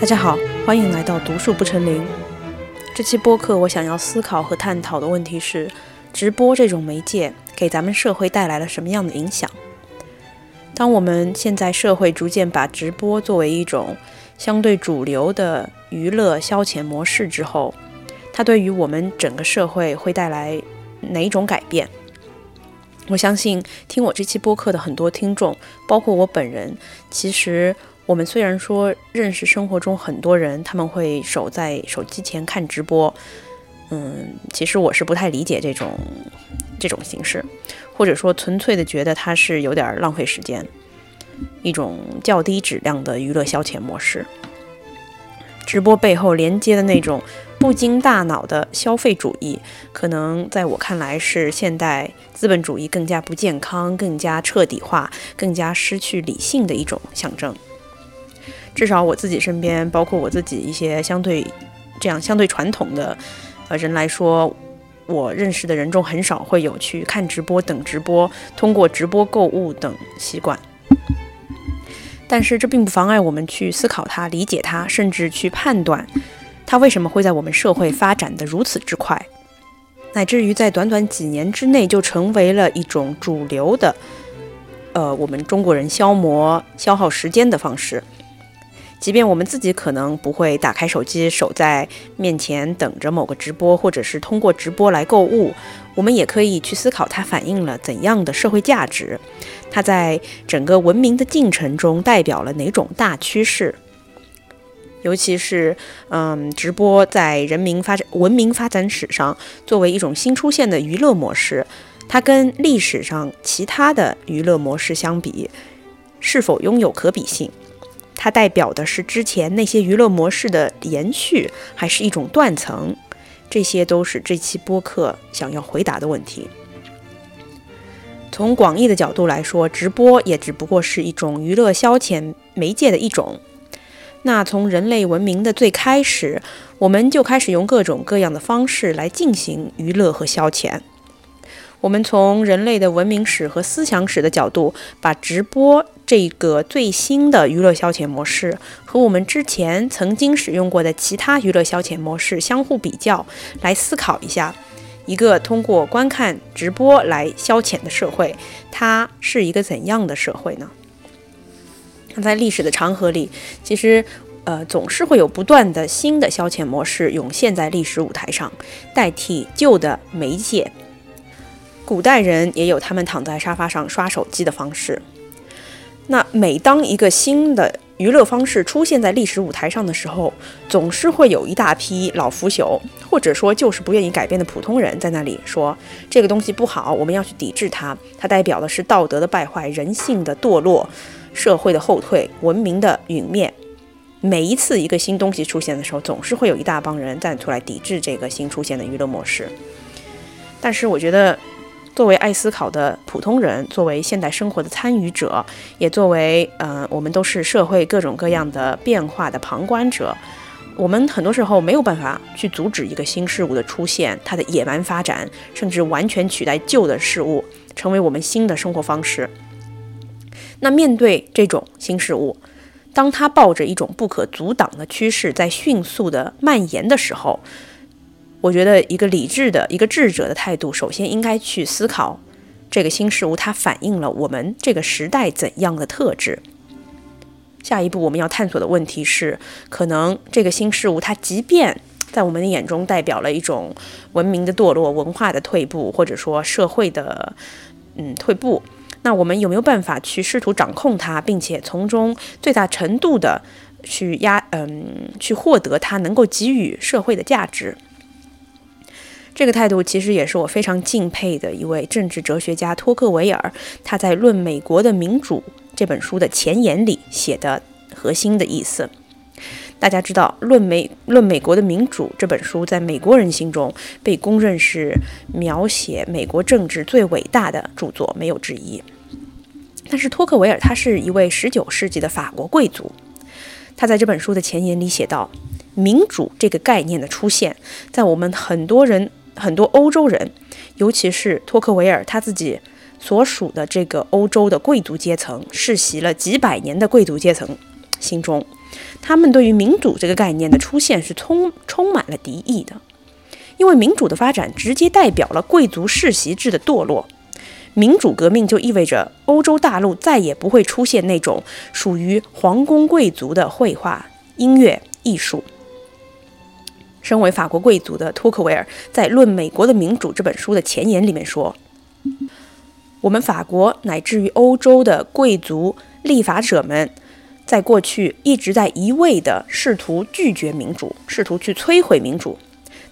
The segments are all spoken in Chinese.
大家好，欢迎来到读书不成林。这期播客我想要思考和探讨的问题是：直播这种媒介给咱们社会带来了什么样的影响？当我们现在社会逐渐把直播作为一种相对主流的娱乐消遣模式之后，它对于我们整个社会会带来哪种改变？我相信听我这期播客的很多听众，包括我本人，其实。我们虽然说认识生活中很多人，他们会守在手机前看直播，嗯，其实我是不太理解这种这种形式，或者说纯粹的觉得它是有点浪费时间，一种较低质量的娱乐消遣模式。直播背后连接的那种不经大脑的消费主义，可能在我看来是现代资本主义更加不健康、更加彻底化、更加失去理性的一种象征。至少我自己身边，包括我自己一些相对这样相对传统的呃人来说，我认识的人中很少会有去看直播、等直播、通过直播购物等习惯。但是这并不妨碍我们去思考它、理解它，甚至去判断它为什么会在我们社会发展的如此之快，乃至于在短短几年之内就成为了一种主流的呃我们中国人消磨消耗时间的方式。即便我们自己可能不会打开手机守在面前等着某个直播，或者是通过直播来购物，我们也可以去思考它反映了怎样的社会价值，它在整个文明的进程中代表了哪种大趋势。尤其是，嗯，直播在人民发展文明发展史上作为一种新出现的娱乐模式，它跟历史上其他的娱乐模式相比，是否拥有可比性？它代表的是之前那些娱乐模式的延续，还是一种断层？这些都是这期播客想要回答的问题。从广义的角度来说，直播也只不过是一种娱乐消遣媒介的一种。那从人类文明的最开始，我们就开始用各种各样的方式来进行娱乐和消遣。我们从人类的文明史和思想史的角度，把直播这个最新的娱乐消遣模式和我们之前曾经使用过的其他娱乐消遣模式相互比较，来思考一下，一个通过观看直播来消遣的社会，它是一个怎样的社会呢？那在历史的长河里，其实，呃，总是会有不断的新的消遣模式涌现在历史舞台上，代替旧的媒介。古代人也有他们躺在沙发上刷手机的方式。那每当一个新的娱乐方式出现在历史舞台上的时候，总是会有一大批老腐朽，或者说就是不愿意改变的普通人在那里说这个东西不好，我们要去抵制它。它代表的是道德的败坏、人性的堕落、社会的后退、文明的陨灭。每一次一个新东西出现的时候，总是会有一大帮人站出来抵制这个新出现的娱乐模式。但是我觉得。作为爱思考的普通人，作为现代生活的参与者，也作为呃，我们都是社会各种各样的变化的旁观者。我们很多时候没有办法去阻止一个新事物的出现，它的野蛮发展，甚至完全取代旧的事物，成为我们新的生活方式。那面对这种新事物，当它抱着一种不可阻挡的趋势在迅速的蔓延的时候，我觉得一个理智的、一个智者的态度，首先应该去思考这个新事物它反映了我们这个时代怎样的特质。下一步我们要探索的问题是，可能这个新事物它即便在我们的眼中代表了一种文明的堕落、文化的退步，或者说社会的嗯退步，那我们有没有办法去试图掌控它，并且从中最大程度的去压嗯去获得它能够给予社会的价值？这个态度其实也是我非常敬佩的一位政治哲学家托克维尔，他在《论美国的民主》这本书的前言里写的核心的意思。大家知道，《论美论美国的民主》这本书在美国人心中被公认是描写美国政治最伟大的著作，没有之一。但是托克维尔他是一位19世纪的法国贵族，他在这本书的前言里写道：“民主这个概念的出现，在我们很多人。”很多欧洲人，尤其是托克维尔他自己所属的这个欧洲的贵族阶层，世袭了几百年的贵族阶层心中，他们对于民主这个概念的出现是充充满了敌意的，因为民主的发展直接代表了贵族世袭制的堕落。民主革命就意味着欧洲大陆再也不会出现那种属于皇宫贵族的绘画、音乐、艺术。身为法国贵族的托克维尔在《论美国的民主》这本书的前言里面说：“我们法国乃至于欧洲的贵族立法者们，在过去一直在一味地试图拒绝民主，试图去摧毁民主。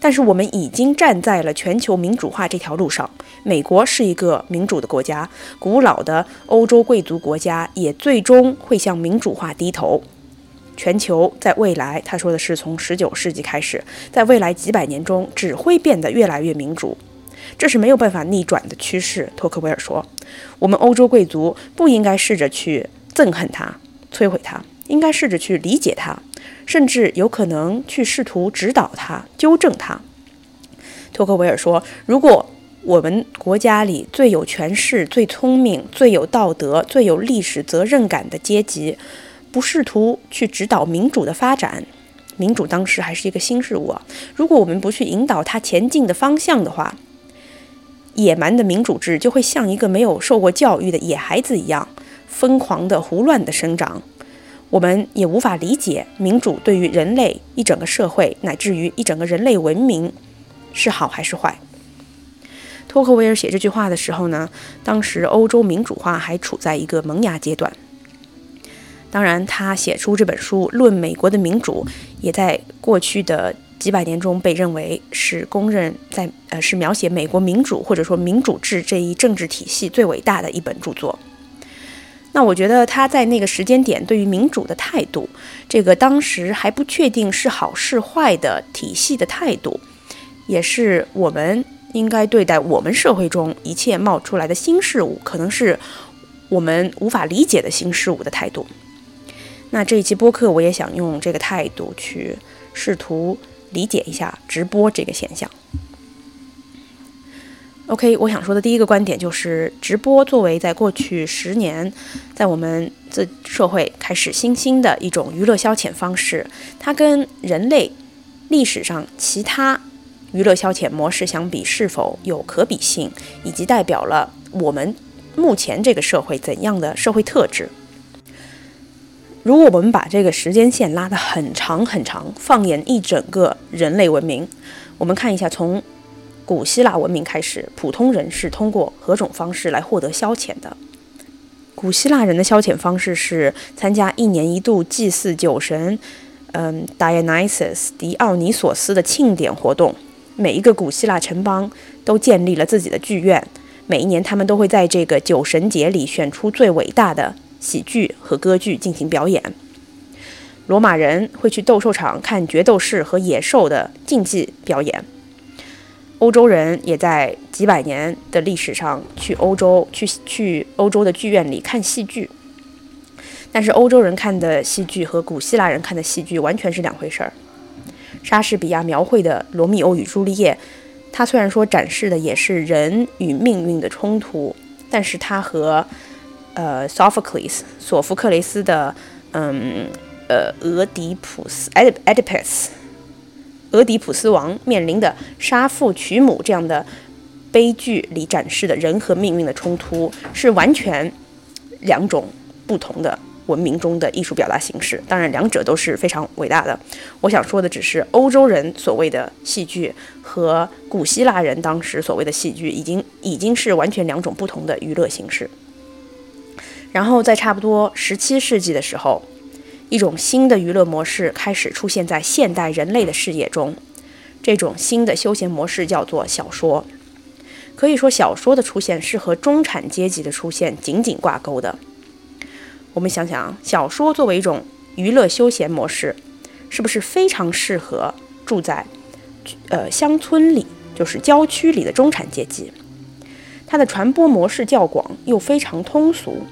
但是我们已经站在了全球民主化这条路上。美国是一个民主的国家，古老的欧洲贵族国家也最终会向民主化低头。”全球在未来，他说的是从十九世纪开始，在未来几百年中只会变得越来越民主，这是没有办法逆转的趋势。托克维尔说：“我们欧洲贵族不应该试着去憎恨它、摧毁它，应该试着去理解它，甚至有可能去试图指导它、纠正它。”托克维尔说：“如果我们国家里最有权势、最聪明、最有道德、最有历史责任感的阶级，不试图去指导民主的发展，民主当时还是一个新事物。如果我们不去引导它前进的方向的话，野蛮的民主制就会像一个没有受过教育的野孩子一样，疯狂的、胡乱的生长。我们也无法理解民主对于人类一整个社会乃至于一整个人类文明是好还是坏。托克维尔写这句话的时候呢，当时欧洲民主化还处在一个萌芽阶段。当然，他写出这本书《论美国的民主》，也在过去的几百年中被认为是公认在呃是描写美国民主或者说民主制这一政治体系最伟大的一本著作。那我觉得他在那个时间点对于民主的态度，这个当时还不确定是好是坏的体系的态度，也是我们应该对待我们社会中一切冒出来的新事物，可能是我们无法理解的新事物的态度。那这一期播客，我也想用这个态度去试图理解一下直播这个现象。OK，我想说的第一个观点就是，直播作为在过去十年在我们这社会开始新兴的一种娱乐消遣方式，它跟人类历史上其他娱乐消遣模式相比，是否有可比性，以及代表了我们目前这个社会怎样的社会特质？如果我们把这个时间线拉得很长很长，放眼一整个人类文明，我们看一下，从古希腊文明开始，普通人是通过何种方式来获得消遣的？古希腊人的消遣方式是参加一年一度祭祀酒神，嗯，Dionysus 迪奥尼索斯的庆典活动。每一个古希腊城邦都建立了自己的剧院，每一年他们都会在这个酒神节里选出最伟大的。喜剧和歌剧进行表演。罗马人会去斗兽场看决斗士和野兽的竞技表演。欧洲人也在几百年的历史上去欧洲去去欧洲的剧院里看戏剧。但是欧洲人看的戏剧和古希腊人看的戏剧完全是两回事儿。莎士比亚描绘的《罗密欧与朱丽叶》，他虽然说展示的也是人与命运的冲突，但是他和呃，Sophocles 索福克雷斯的，嗯，呃，俄狄浦斯 （Oedipus），俄狄浦斯王面临的杀父娶母这样的悲剧里展示的人和命运的冲突，是完全两种不同的文明中的艺术表达形式。当然，两者都是非常伟大的。我想说的只是，欧洲人所谓的戏剧和古希腊人当时所谓的戏剧，已经已经是完全两种不同的娱乐形式。然后在差不多十七世纪的时候，一种新的娱乐模式开始出现在现代人类的视野中。这种新的休闲模式叫做小说。可以说，小说的出现是和中产阶级的出现紧紧挂钩的。我们想想，小说作为一种娱乐休闲模式，是不是非常适合住在呃乡村里，就是郊区里的中产阶级？它的传播模式较广，又非常通俗。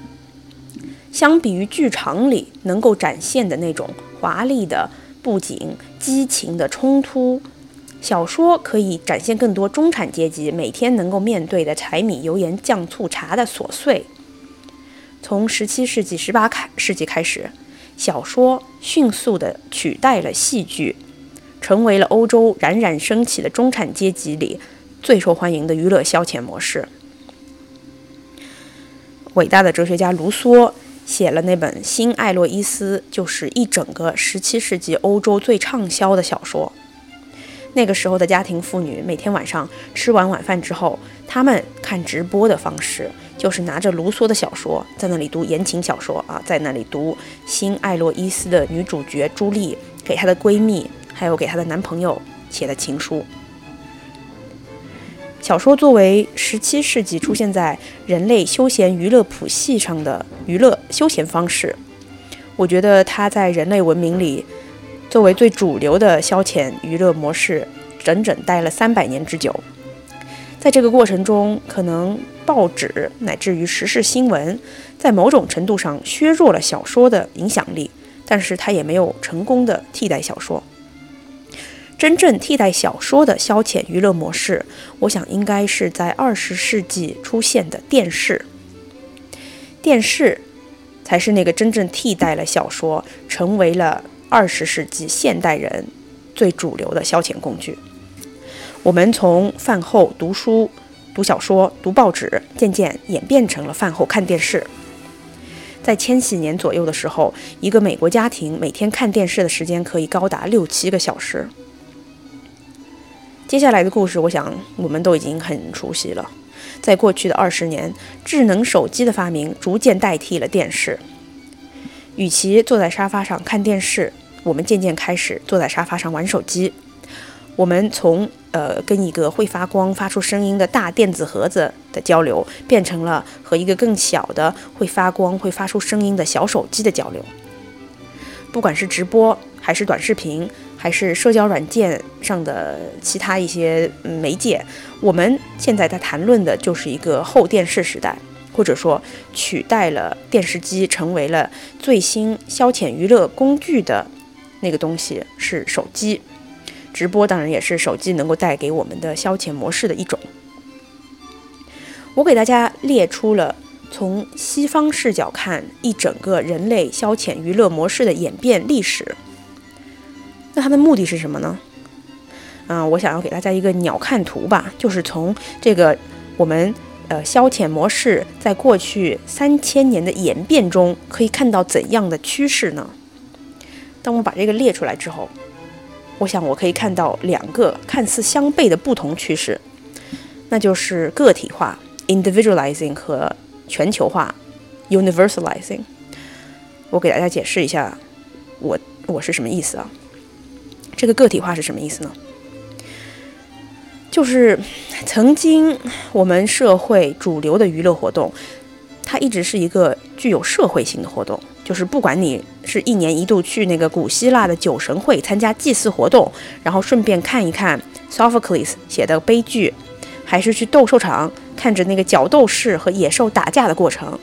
相比于剧场里能够展现的那种华丽的布景、激情的冲突，小说可以展现更多中产阶级每天能够面对的柴米油盐酱醋茶的琐碎。从十七世纪、十八开世纪开始，小说迅速地取代了戏剧，成为了欧洲冉冉升起的中产阶级里最受欢迎的娱乐消遣模式。伟大的哲学家卢梭写了那本《新艾洛伊斯》，就是一整个17世纪欧洲最畅销的小说。那个时候的家庭妇女每天晚上吃完晚饭之后，她们看直播的方式就是拿着卢梭的小说，在那里读言情小说啊，在那里读《新艾洛伊斯》的女主角朱莉给她的闺蜜还有给她的男朋友写的情书。小说作为17世纪出现在人类休闲娱乐谱系上的娱乐休闲方式，我觉得它在人类文明里。作为最主流的消遣娱乐模式，整整待了三百年之久。在这个过程中，可能报纸乃至于时事新闻，在某种程度上削弱了小说的影响力，但是它也没有成功的替代小说。真正替代小说的消遣娱乐模式，我想应该是在二十世纪出现的电视。电视才是那个真正替代了小说，成为了。二十世纪现代人最主流的消遣工具，我们从饭后读书、读小说、读报纸，渐渐演变成了饭后看电视。在千禧年左右的时候，一个美国家庭每天看电视的时间可以高达六七个小时。接下来的故事，我想我们都已经很熟悉了。在过去的二十年，智能手机的发明逐渐代替了电视。与其坐在沙发上看电视，我们渐渐开始坐在沙发上玩手机。我们从呃跟一个会发光、发出声音的大电子盒子的交流，变成了和一个更小的会发光、会发出声音的小手机的交流。不管是直播，还是短视频，还是社交软件上的其他一些媒介，我们现在在谈论的就是一个后电视时代。或者说，取代了电视机，成为了最新消遣娱乐工具的那个东西是手机。直播当然也是手机能够带给我们的消遣模式的一种。我给大家列出了从西方视角看一整个人类消遣娱乐模式的演变历史。那它的目的是什么呢？嗯，我想要给大家一个鸟瞰图吧，就是从这个我们。呃，消遣模式在过去三千年的演变中，可以看到怎样的趋势呢？当我把这个列出来之后，我想我可以看到两个看似相悖的不同趋势，那就是个体化 （individualizing） 和全球化 （universalizing）。我给大家解释一下，我我是什么意思啊？这个个体化是什么意思呢？就是曾经我们社会主流的娱乐活动，它一直是一个具有社会性的活动。就是不管你是一年一度去那个古希腊的酒神会参加祭祀活动，然后顺便看一看 Sophocles 写的悲剧，还是去斗兽场看着那个角斗士和野兽打架的过程，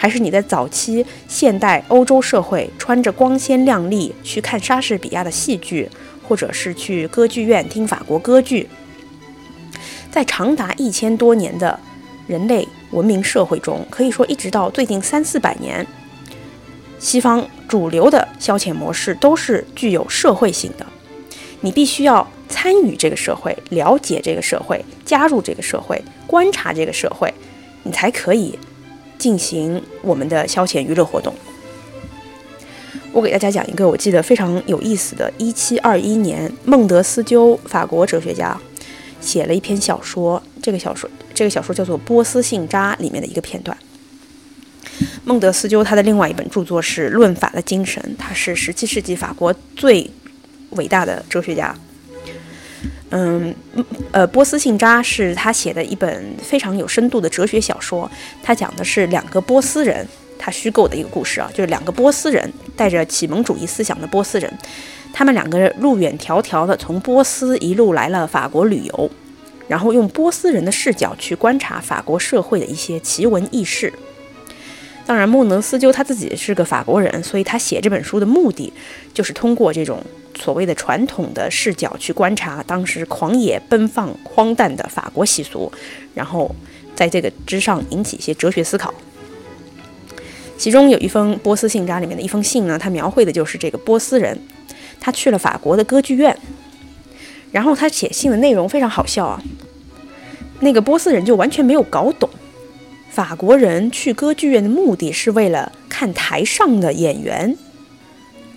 还是你在早期现代欧洲社会穿着光鲜亮丽去看莎士比亚的戏剧，或者是去歌剧院听法国歌剧。在长达一千多年的人类文明社会中，可以说一直到最近三四百年，西方主流的消遣模式都是具有社会性的。你必须要参与这个社会，了解这个社会，加入这个社会，观察这个社会，你才可以进行我们的消遣娱乐活动。我给大家讲一个我记得非常有意思的：一七二一年，孟德斯鸠，法国哲学家。写了一篇小说，这个小说这个小说叫做《波斯信札》里面的一个片段。孟德斯鸠他的另外一本著作是《论法的精神》，他是十七世纪法国最伟大的哲学家。嗯，呃，《波斯信札》是他写的一本非常有深度的哲学小说，他讲的是两个波斯人，他虚构的一个故事啊，就是两个波斯人带着启蒙主义思想的波斯人。他们两个人路远迢迢的从波斯一路来了法国旅游，然后用波斯人的视角去观察法国社会的一些奇闻异事。当然，莫能斯鸠他自己是个法国人，所以他写这本书的目的就是通过这种所谓的传统的视角去观察当时狂野奔放、荒诞的法国习俗，然后在这个之上引起一些哲学思考。其中有一封波斯信札里面的一封信呢，它描绘的就是这个波斯人，他去了法国的歌剧院，然后他写信的内容非常好笑啊。那个波斯人就完全没有搞懂，法国人去歌剧院的目的是为了看台上的演员。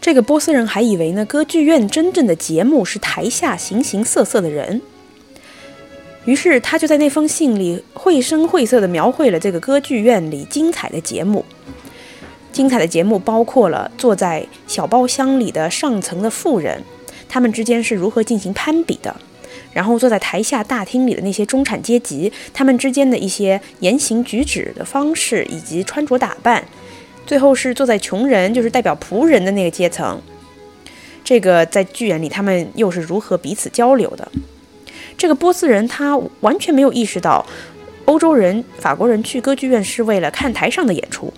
这个波斯人还以为呢，歌剧院真正的节目是台下形形色色的人。于是他就在那封信里绘声绘色地描绘了这个歌剧院里精彩的节目。精彩的节目包括了坐在小包厢里的上层的富人，他们之间是如何进行攀比的；然后坐在台下大厅里的那些中产阶级，他们之间的一些言行举止的方式以及穿着打扮。最后是坐在穷人，就是代表仆人的那个阶层。这个在剧院里，他们又是如何彼此交流的？这个波斯人他完全没有意识到，欧洲人、法国人去歌剧院是为了看台上的演出。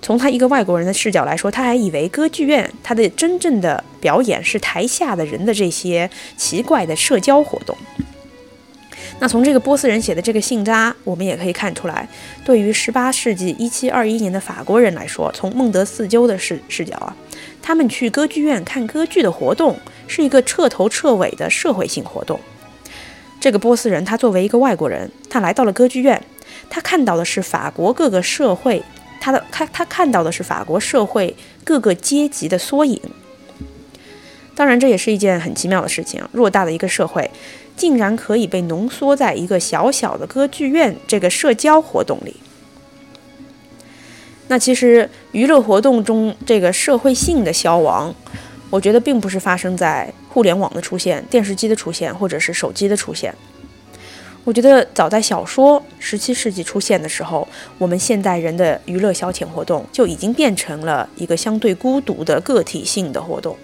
从他一个外国人的视角来说，他还以为歌剧院他的真正的表演是台下的人的这些奇怪的社交活动。那从这个波斯人写的这个信札，我们也可以看出来，对于十八世纪一七二一年的法国人来说，从孟德斯鸠的视视角啊，他们去歌剧院看歌剧的活动是一个彻头彻尾的社会性活动。这个波斯人他作为一个外国人，他来到了歌剧院，他看到的是法国各个社会，他的他他看到的是法国社会各个阶级的缩影。当然，这也是一件很奇妙的事情，偌大的一个社会。竟然可以被浓缩在一个小小的歌剧院这个社交活动里。那其实娱乐活动中这个社会性的消亡，我觉得并不是发生在互联网的出现、电视机的出现或者是手机的出现。我觉得早在小说十七世纪出现的时候，我们现代人的娱乐消遣活动就已经变成了一个相对孤独的个体性的活动。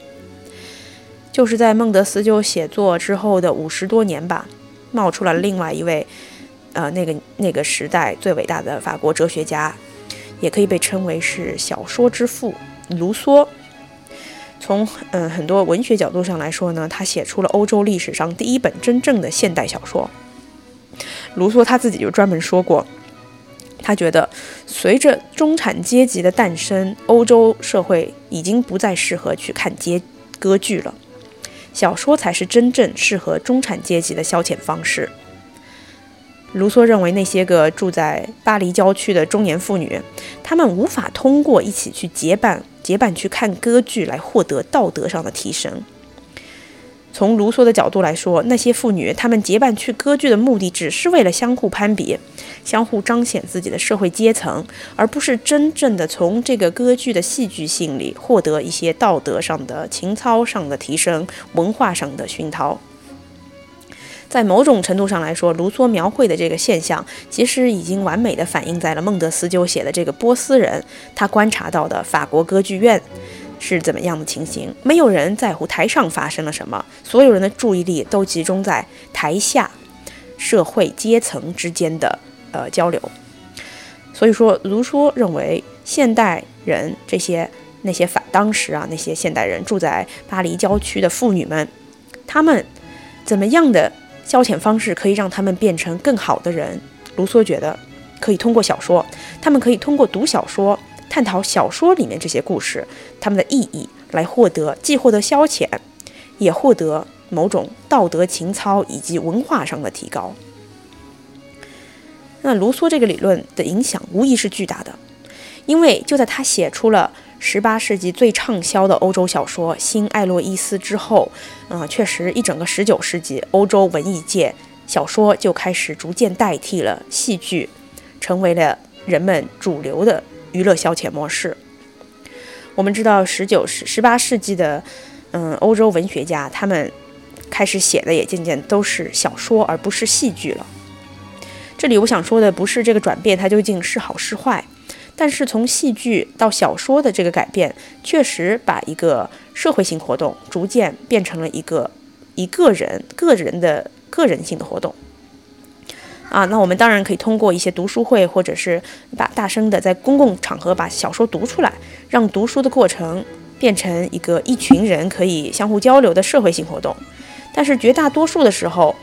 就是在孟德斯鸠写作之后的五十多年吧，冒出了另外一位，呃，那个那个时代最伟大的法国哲学家，也可以被称为是小说之父卢梭。从嗯很多文学角度上来说呢，他写出了欧洲历史上第一本真正的现代小说。卢梭他自己就专门说过，他觉得随着中产阶级的诞生，欧洲社会已经不再适合去看街歌剧了。小说才是真正适合中产阶级的消遣方式。卢梭认为，那些个住在巴黎郊区的中年妇女，她们无法通过一起去结伴、结伴去看歌剧来获得道德上的提升。从卢梭的角度来说，那些妇女她们结伴去歌剧的目的，只是为了相互攀比。相互彰显自己的社会阶层，而不是真正的从这个歌剧的戏剧性里获得一些道德上的、情操上的提升、文化上的熏陶。在某种程度上来说，卢梭描绘的这个现象，其实已经完美的反映在了孟德斯鸠写的这个波斯人他观察到的法国歌剧院是怎么样的情形。没有人在乎台上发生了什么，所有人的注意力都集中在台下社会阶层之间的。呃，交流。所以说，卢梭认为，现代人这些那些反当时啊，那些现代人住在巴黎郊区的妇女们，他们怎么样的消遣方式可以让他们变成更好的人？卢梭觉得可以通过小说，他们可以通过读小说，探讨小说里面这些故事他们的意义，来获得既获得消遣，也获得某种道德情操以及文化上的提高。那卢梭这个理论的影响无疑是巨大的，因为就在他写出了十八世纪最畅销的欧洲小说《新艾洛伊斯》之后，嗯，确实一整个十九世纪欧洲文艺界小说就开始逐渐代替了戏剧，成为了人们主流的娱乐消遣模式。我们知道，十九世、十八世纪的嗯欧洲文学家，他们开始写的也渐渐都是小说，而不是戏剧了。这里我想说的不是这个转变它究竟是好是坏，但是从戏剧到小说的这个改变，确实把一个社会性活动逐渐变成了一个一个人个人的个人性的活动。啊，那我们当然可以通过一些读书会，或者是把大声的在公共场合把小说读出来，让读书的过程变成一个一群人可以相互交流的社会性活动。但是绝大多数的时候，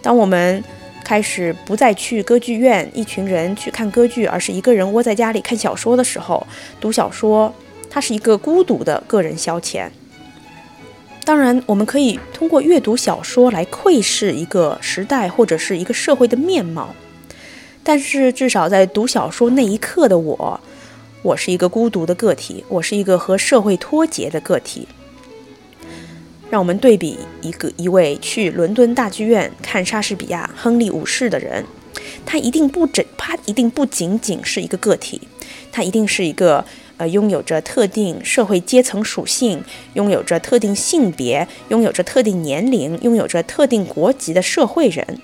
当我们开始不再去歌剧院，一群人去看歌剧，而是一个人窝在家里看小说的时候，读小说，它是一个孤独的个人消遣。当然，我们可以通过阅读小说来窥视一个时代或者是一个社会的面貌，但是至少在读小说那一刻的我，我是一个孤独的个体，我是一个和社会脱节的个体。让我们对比一个一位去伦敦大剧院看莎士比亚《亨利五世》的人，他一定不整，他一定不仅仅是一个个体，他一定是一个拥有着特定社会阶层属性、拥有着特定性别、拥有着特定年龄、拥有着特定国籍的社会人。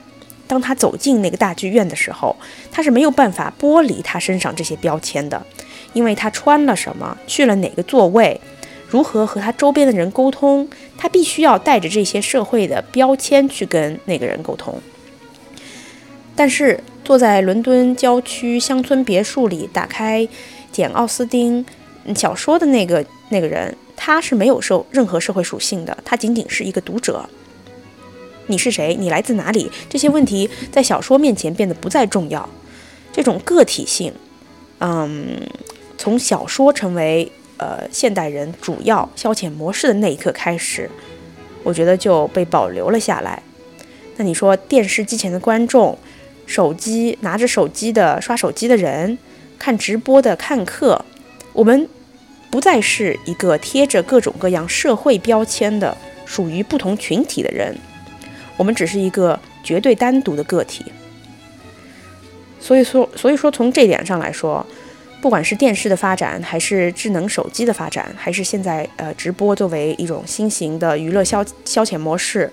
当他走进那个大剧院的时候，他是没有办法剥离他身上这些标签的，因为他穿了什么，去了哪个座位。如何和他周边的人沟通？他必须要带着这些社会的标签去跟那个人沟通。但是坐在伦敦郊区乡村别墅里，打开简·奥斯汀小说的那个那个人，他是没有受任何社会属性的，他仅仅是一个读者。你是谁？你来自哪里？这些问题在小说面前变得不再重要。这种个体性，嗯，从小说成为。呃，现代人主要消遣模式的那一刻开始，我觉得就被保留了下来。那你说，电视机前的观众、手机拿着手机的刷手机的人、看直播的看客，我们不再是一个贴着各种各样社会标签的、属于不同群体的人，我们只是一个绝对单独的个体。所以说，所以说从这点上来说。不管是电视的发展，还是智能手机的发展，还是现在呃直播作为一种新型的娱乐消消遣模式，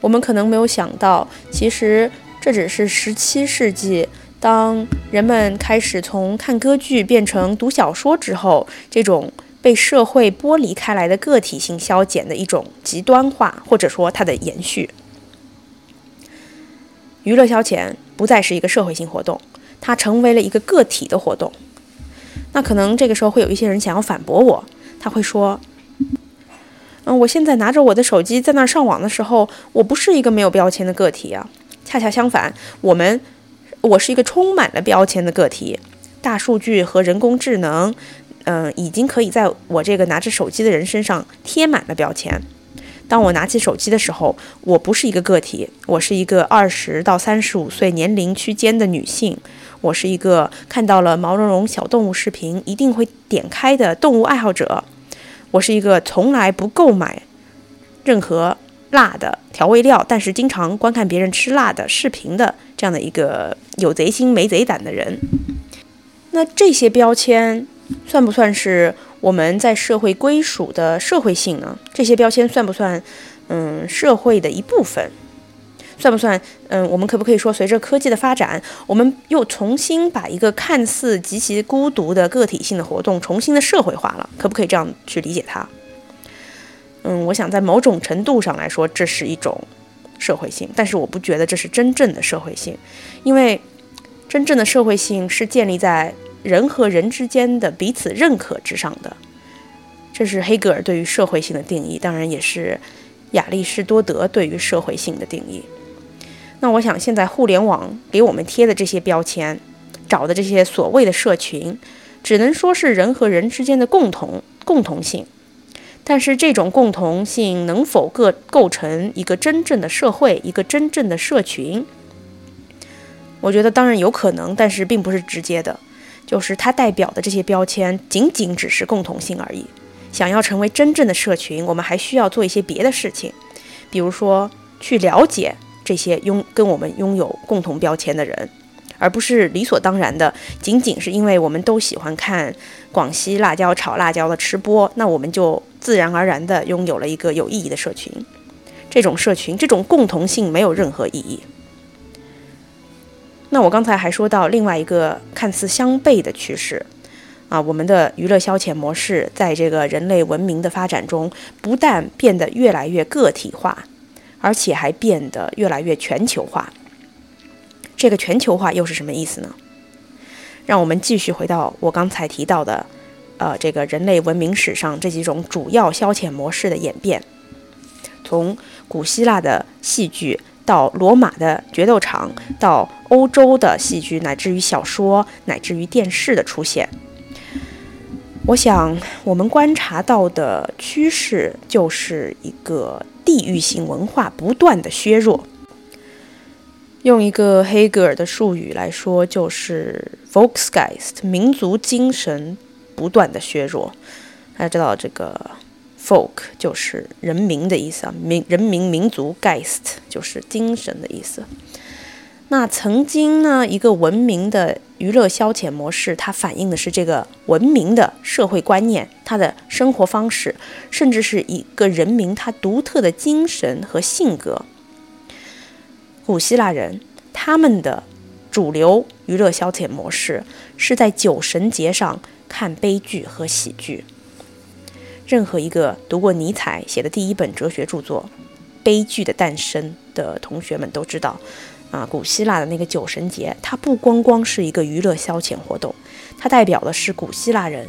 我们可能没有想到，其实这只是十七世纪当人们开始从看歌剧变成读小说之后，这种被社会剥离开来的个体性消减的一种极端化，或者说它的延续。娱乐消遣不再是一个社会性活动，它成为了一个个体的活动。那可能这个时候会有一些人想要反驳我，他会说：“嗯，我现在拿着我的手机在那儿上网的时候，我不是一个没有标签的个体啊。恰恰相反，我们，我是一个充满了标签的个体。大数据和人工智能，嗯，已经可以在我这个拿着手机的人身上贴满了标签。当我拿起手机的时候，我不是一个个体，我是一个二十到三十五岁年龄区间的女性。”我是一个看到了毛茸茸小动物视频一定会点开的动物爱好者。我是一个从来不购买任何辣的调味料，但是经常观看别人吃辣的视频的这样的一个有贼心没贼胆的人。那这些标签算不算是我们在社会归属的社会性呢？这些标签算不算嗯社会的一部分？算不算？嗯，我们可不可以说，随着科技的发展，我们又重新把一个看似极其孤独的个体性的活动重新的社会化了？可不可以这样去理解它？嗯，我想在某种程度上来说，这是一种社会性，但是我不觉得这是真正的社会性，因为真正的社会性是建立在人和人之间的彼此认可之上的。这是黑格尔对于社会性的定义，当然也是亚里士多德对于社会性的定义。那我想，现在互联网给我们贴的这些标签，找的这些所谓的社群，只能说是人和人之间的共同共同性。但是，这种共同性能否构构成一个真正的社会，一个真正的社群？我觉得当然有可能，但是并不是直接的。就是它代表的这些标签，仅仅只是共同性而已。想要成为真正的社群，我们还需要做一些别的事情，比如说去了解。这些拥跟我们拥有共同标签的人，而不是理所当然的，仅仅是因为我们都喜欢看广西辣椒炒辣椒的吃播，那我们就自然而然的拥有了一个有意义的社群。这种社群，这种共同性没有任何意义。那我刚才还说到另外一个看似相悖的趋势啊，我们的娱乐消遣模式在这个人类文明的发展中，不但变得越来越个体化。而且还变得越来越全球化。这个全球化又是什么意思呢？让我们继续回到我刚才提到的，呃，这个人类文明史上这几种主要消遣模式的演变。从古希腊的戏剧到罗马的决斗场，到欧洲的戏剧，乃至于小说，乃至于电视的出现。我想，我们观察到的趋势就是一个地域性文化不断的削弱。用一个黑格尔的术语来说，就是 Volksgeist，民族精神不断的削弱。大家知道，这个 folk 就是人民的意思啊，民人民民族 Geist 就是精神的意思。那曾经呢，一个文明的娱乐消遣模式，它反映的是这个文明的社会观念、它的生活方式，甚至是一个人民他独特的精神和性格。古希腊人他们的主流娱乐消遣模式是在酒神节上看悲剧和喜剧。任何一个读过尼采写的第一本哲学著作《悲剧的诞生》的同学们都知道。啊，古希腊的那个酒神节，它不光光是一个娱乐消遣活动，它代表的是古希腊人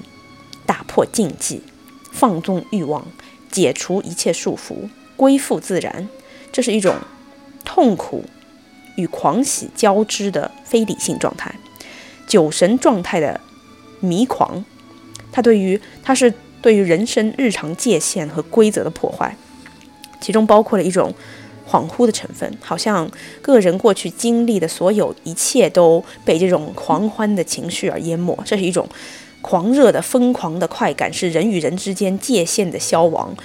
打破禁忌、放纵欲望、解除一切束缚、归附自然。这是一种痛苦与狂喜交织的非理性状态，酒神状态的迷狂。它对于它是对于人生日常界限和规则的破坏，其中包括了一种。恍惚的成分，好像个人过去经历的所有一切都被这种狂欢的情绪而淹没。这是一种狂热的、疯狂的快感，是人与人之间界限的消亡。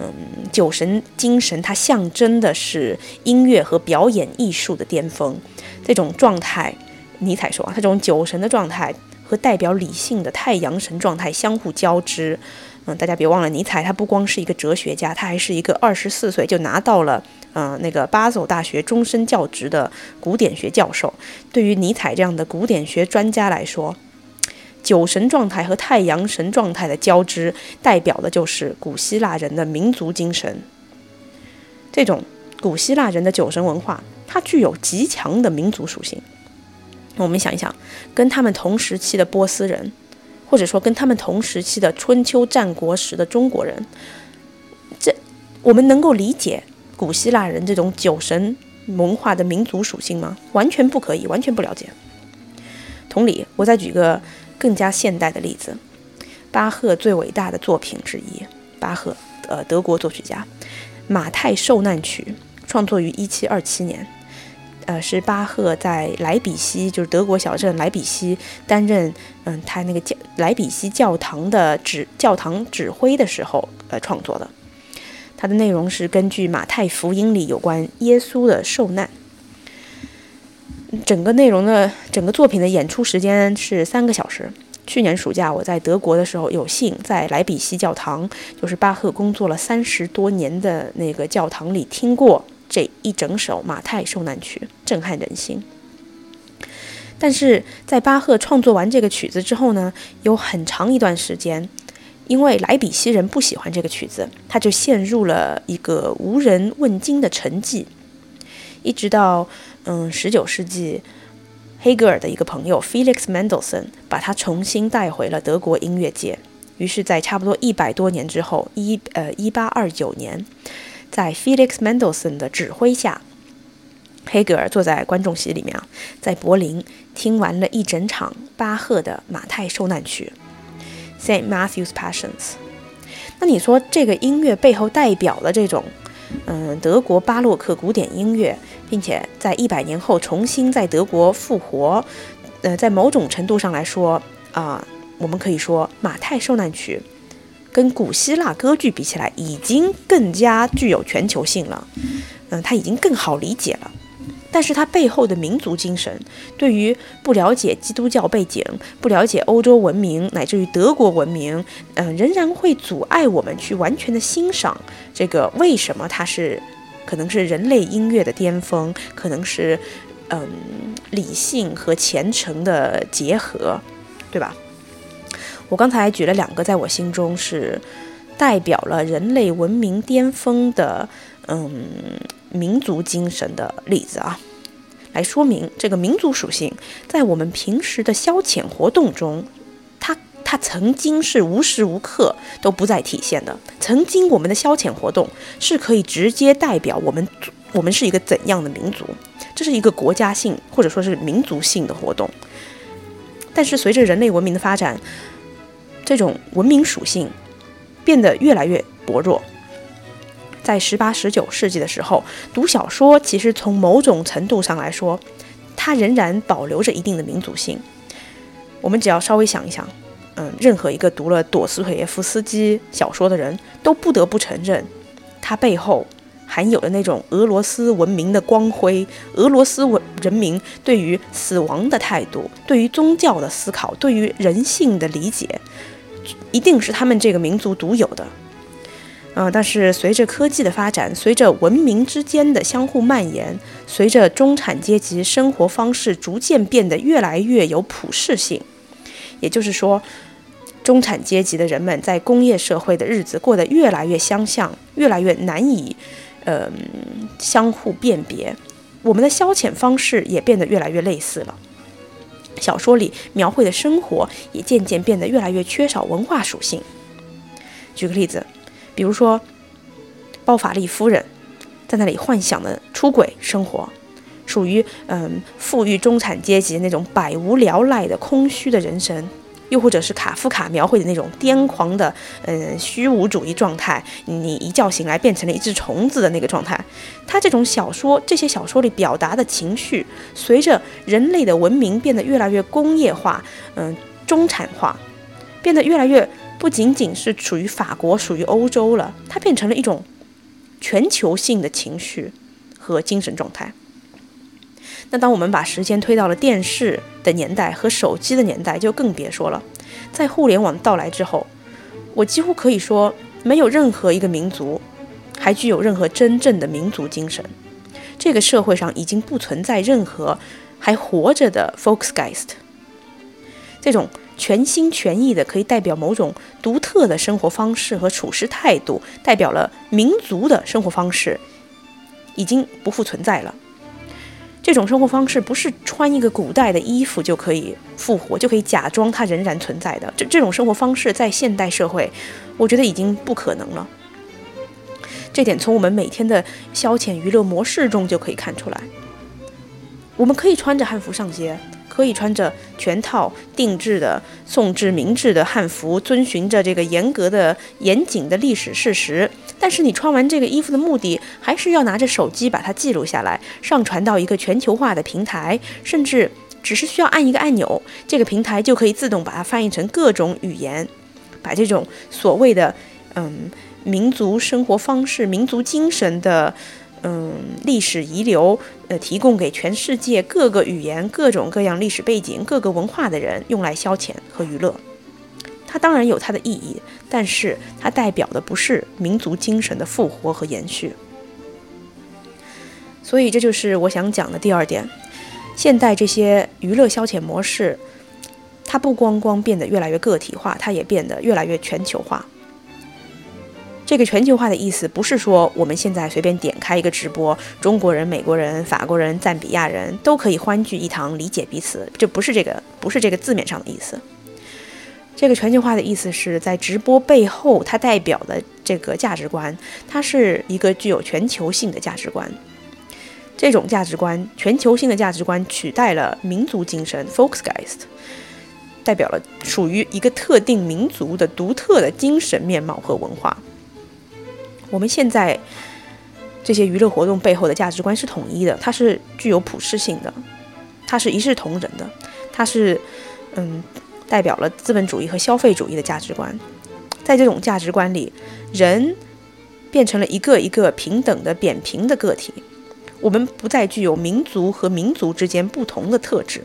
嗯，酒神精神，它象征的是音乐和表演艺术的巅峰。这种状态，尼采说啊，他这种酒神的状态和代表理性的太阳神状态相互交织。嗯，大家别忘了，尼采他不光是一个哲学家，他还是一个二十四岁就拿到了嗯那个巴塞大学终身教职的古典学教授。对于尼采这样的古典学专家来说，酒神状态和太阳神状态的交织，代表的就是古希腊人的民族精神。这种古希腊人的酒神文化，它具有极强的民族属性。我们想一想，跟他们同时期的波斯人。或者说，跟他们同时期的春秋战国时的中国人，这我们能够理解古希腊人这种酒神文化的民族属性吗？完全不可以，完全不了解。同理，我再举个更加现代的例子，巴赫最伟大的作品之一，巴赫，呃，德国作曲家，《马太受难曲》，创作于一七二七年。呃，是巴赫在莱比锡，就是德国小镇莱比锡担任，嗯，他那个教莱比锡教堂的指教堂指挥的时候，呃，创作的。它的内容是根据马太福音里有关耶稣的受难。整个内容的整个作品的演出时间是三个小时。去年暑假我在德国的时候，有幸在莱比锡教堂，就是巴赫工作了三十多年的那个教堂里听过。这一整首《马太受难曲》震撼人心，但是在巴赫创作完这个曲子之后呢，有很长一段时间，因为莱比锡人不喜欢这个曲子，他就陷入了一个无人问津的沉寂。一直到嗯十九世纪，黑格尔的一个朋友 Felix Mendelssohn 把他重新带回了德国音乐界。于是，在差不多一百多年之后，一呃一八二九年。在 Felix Mendelssohn 的指挥下，黑格尔坐在观众席里面，在柏林听完了一整场巴赫的《马太受难曲》（Saint Matthew's Passions）。那你说这个音乐背后代表了这种，嗯，德国巴洛克古典音乐，并且在一百年后重新在德国复活，呃，在某种程度上来说啊，我们可以说《马太受难曲》。跟古希腊歌剧比起来，已经更加具有全球性了。嗯，它已经更好理解了。但是它背后的民族精神，对于不了解基督教背景、不了解欧洲文明乃至于德国文明，嗯，仍然会阻碍我们去完全的欣赏这个为什么它是可能是人类音乐的巅峰，可能是嗯理性和虔诚的结合，对吧？我刚才举了两个，在我心中是代表了人类文明巅峰的，嗯，民族精神的例子啊，来说明这个民族属性在我们平时的消遣活动中，它它曾经是无时无刻都不再体现的。曾经我们的消遣活动是可以直接代表我们我们是一个怎样的民族，这是一个国家性或者说是民族性的活动。但是随着人类文明的发展，这种文明属性变得越来越薄弱。在十八、十九世纪的时候，读小说其实从某种程度上来说，它仍然保留着一定的民族性。我们只要稍微想一想，嗯，任何一个读了朵斯妥耶夫斯基小说的人都不得不承认，他背后含有的那种俄罗斯文明的光辉，俄罗斯文人民对于死亡的态度，对于宗教的思考，对于人性的理解，一定是他们这个民族独有的。嗯，但是随着科技的发展，随着文明之间的相互蔓延，随着中产阶级生活方式逐渐变得越来越有普适性，也就是说，中产阶级的人们在工业社会的日子过得越来越相像，越来越难以，呃，相互辨别。我们的消遣方式也变得越来越类似了。小说里描绘的生活也渐渐变得越来越缺少文化属性。举个例子。比如说，包法利夫人在那里幻想的出轨生活，属于嗯富裕中产阶级那种百无聊赖的空虚的人生，又或者是卡夫卡描绘的那种癫狂的嗯虚无主义状态，你一觉醒来变成了一只虫子的那个状态。他这种小说，这些小说里表达的情绪，随着人类的文明变得越来越工业化，嗯中产化，变得越来越。不仅仅是属于法国、属于欧洲了，它变成了一种全球性的情绪和精神状态。那当我们把时间推到了电视的年代和手机的年代，就更别说了。在互联网到来之后，我几乎可以说，没有任何一个民族还具有任何真正的民族精神。这个社会上已经不存在任何还活着的 Folksgeist，这种。全心全意的可以代表某种独特的生活方式和处事态度，代表了民族的生活方式，已经不复存在了。这种生活方式不是穿一个古代的衣服就可以复活，就可以假装它仍然存在的。这这种生活方式在现代社会，我觉得已经不可能了。这点从我们每天的消遣娱乐模式中就可以看出来。我们可以穿着汉服上街。可以穿着全套定制的宋制明制的汉服，遵循着这个严格的、严谨的历史事实。但是你穿完这个衣服的目的，还是要拿着手机把它记录下来，上传到一个全球化的平台，甚至只是需要按一个按钮，这个平台就可以自动把它翻译成各种语言，把这种所谓的嗯民族生活方式、民族精神的。嗯，历史遗留，呃，提供给全世界各个语言、各种各样历史背景、各个文化的人用来消遣和娱乐。它当然有它的意义，但是它代表的不是民族精神的复活和延续。所以这就是我想讲的第二点：现代这些娱乐消遣模式，它不光光变得越来越个体化，它也变得越来越全球化。这个全球化的意思不是说我们现在随便点开一个直播，中国人、美国人、法国人、赞比亚人都可以欢聚一堂，理解彼此，这不是这个，不是这个字面上的意思。这个全球化的意思是在直播背后，它代表的这个价值观，它是一个具有全球性的价值观。这种价值观，全球性的价值观取代了民族精神 （Folksgeist），代表了属于一个特定民族的独特的精神面貌和文化。我们现在这些娱乐活动背后的价值观是统一的，它是具有普适性的，它是一视同仁的，它是嗯代表了资本主义和消费主义的价值观。在这种价值观里，人变成了一个一个平等的扁平的个体，我们不再具有民族和民族之间不同的特质。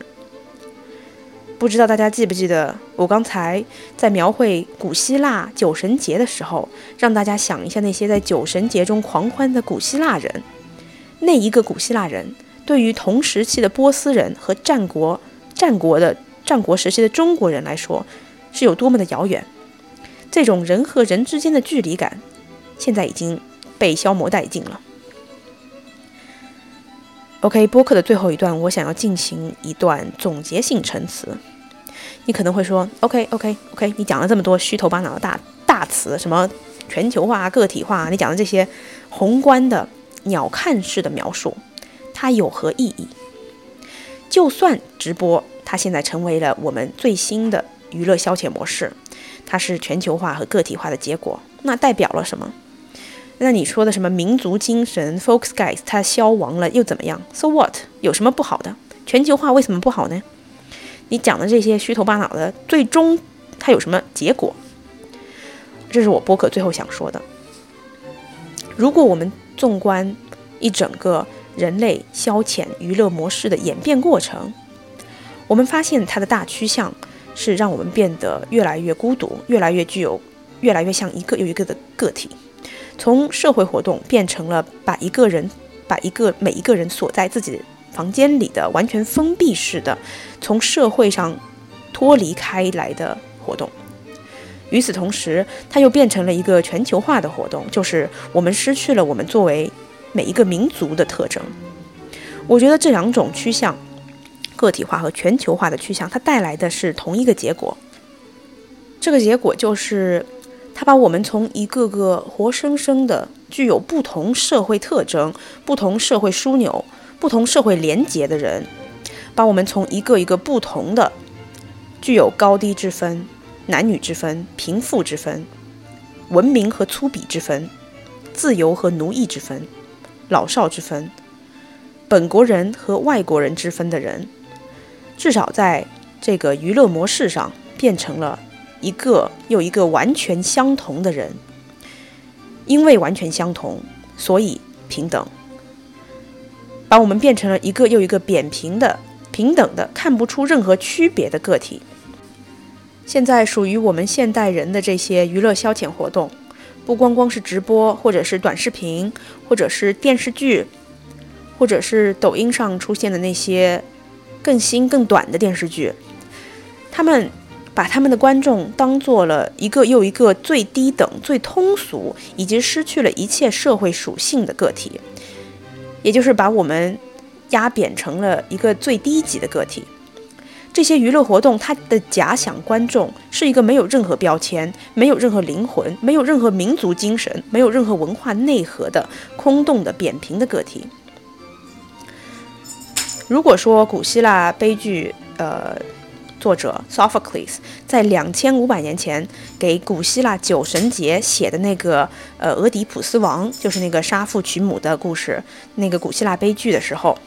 不知道大家记不记得，我刚才在描绘古希腊酒神节的时候，让大家想一下那些在酒神节中狂欢的古希腊人。那一个古希腊人，对于同时期的波斯人和战国战国的战国时期的中国人来说，是有多么的遥远。这种人和人之间的距离感，现在已经被消磨殆尽了。OK，播客的最后一段，我想要进行一段总结性陈词。你可能会说，OK，OK，OK，你讲了这么多虚头巴脑的大大词，什么全球化、个体化，你讲的这些宏观的鸟瞰式的描述，它有何意义？就算直播，它现在成为了我们最新的娱乐消遣模式，它是全球化和个体化的结果，那代表了什么？那你说的什么民族精神 f o l k s g u y s 它消亡了又怎么样？So what？有什么不好的？全球化为什么不好呢？你讲的这些虚头巴脑的，最终它有什么结果？这是我播客最后想说的。如果我们纵观一整个人类消遣娱乐模式的演变过程，我们发现它的大趋向是让我们变得越来越孤独，越来越具有，越来越像一个又一个的个体。从社会活动变成了把一个人、把一个每一个人锁在自己房间里的完全封闭式的，从社会上脱离开来的活动。与此同时，它又变成了一个全球化的活动，就是我们失去了我们作为每一个民族的特征。我觉得这两种趋向，个体化和全球化的趋向，它带来的是同一个结果。这个结果就是。他把我们从一个个活生生的、具有不同社会特征、不同社会枢纽、不同社会连结的人，把我们从一个一个不同的、具有高低之分、男女之分、贫富之分、文明和粗鄙之分、自由和奴役之分、老少之分、本国人和外国人之分的人，至少在这个娱乐模式上变成了。一个又一个完全相同的人，因为完全相同，所以平等，把我们变成了一个又一个扁平的、平等的、看不出任何区别的个体。现在属于我们现代人的这些娱乐消遣活动，不光光是直播，或者是短视频，或者是电视剧，或者是抖音上出现的那些更新更短的电视剧，他们。把他们的观众当做了一个又一个最低等、最通俗以及失去了一切社会属性的个体，也就是把我们压扁成了一个最低级的个体。这些娱乐活动，它的假想观众是一个没有任何标签、没有任何灵魂、没有任何民族精神、没有任何文化内核的空洞的扁平的个体。如果说古希腊悲剧，呃。作者 Sophocles 在两千五百年前给古希腊酒神节写的那个呃俄狄浦斯王，就是那个杀父娶母的故事，那个古希腊悲剧的时候，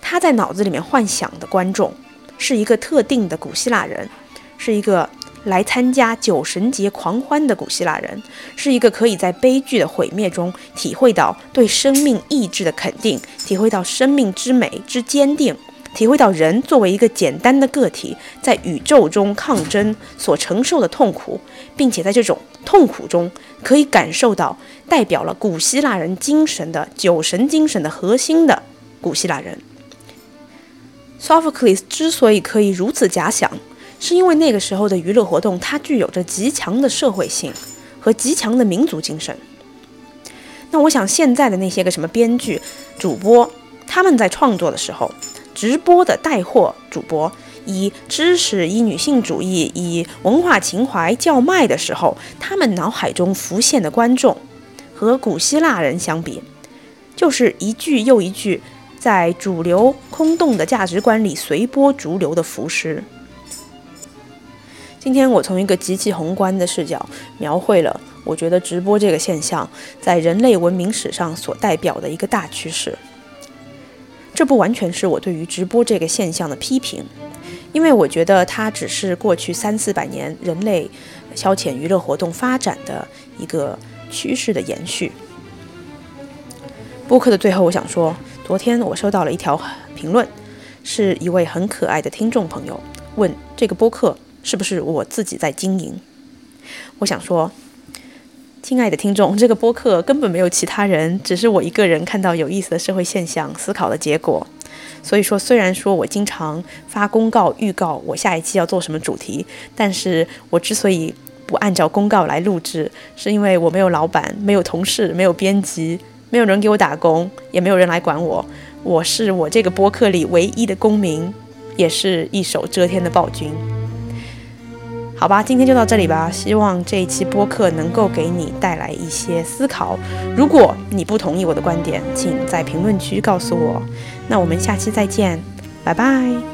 他在脑子里面幻想的观众是一个特定的古希腊人，是一个来参加酒神节狂欢的古希腊人，是一个可以在悲剧的毁灭中体会到对生命意志的肯定，体会到生命之美之坚定。体会到人作为一个简单的个体，在宇宙中抗争所承受的痛苦，并且在这种痛苦中可以感受到代表了古希腊人精神的酒神精神的核心的古希腊人。Sophocles 之所以可以如此假想，是因为那个时候的娱乐活动它具有着极强的社会性和极强的民族精神。那我想现在的那些个什么编剧、主播，他们在创作的时候。直播的带货主播以知识、以女性主义、以文化情怀叫卖的时候，他们脑海中浮现的观众，和古希腊人相比，就是一句又一句在主流空洞的价值观里随波逐流的浮尸。今天我从一个极其宏观的视角描绘了，我觉得直播这个现象在人类文明史上所代表的一个大趋势。这不完全是我对于直播这个现象的批评，因为我觉得它只是过去三四百年人类消遣娱乐活动发展的一个趋势的延续。播客的最后，我想说，昨天我收到了一条评论，是一位很可爱的听众朋友问这个播客是不是我自己在经营。我想说。亲爱的听众，这个播客根本没有其他人，只是我一个人看到有意思的社会现象思考的结果。所以说，虽然说我经常发公告预告我下一期要做什么主题，但是我之所以不按照公告来录制，是因为我没有老板，没有同事，没有编辑，没有人给我打工，也没有人来管我。我是我这个播客里唯一的公民，也是一手遮天的暴君。好吧，今天就到这里吧。希望这一期播客能够给你带来一些思考。如果你不同意我的观点，请在评论区告诉我。那我们下期再见，拜拜。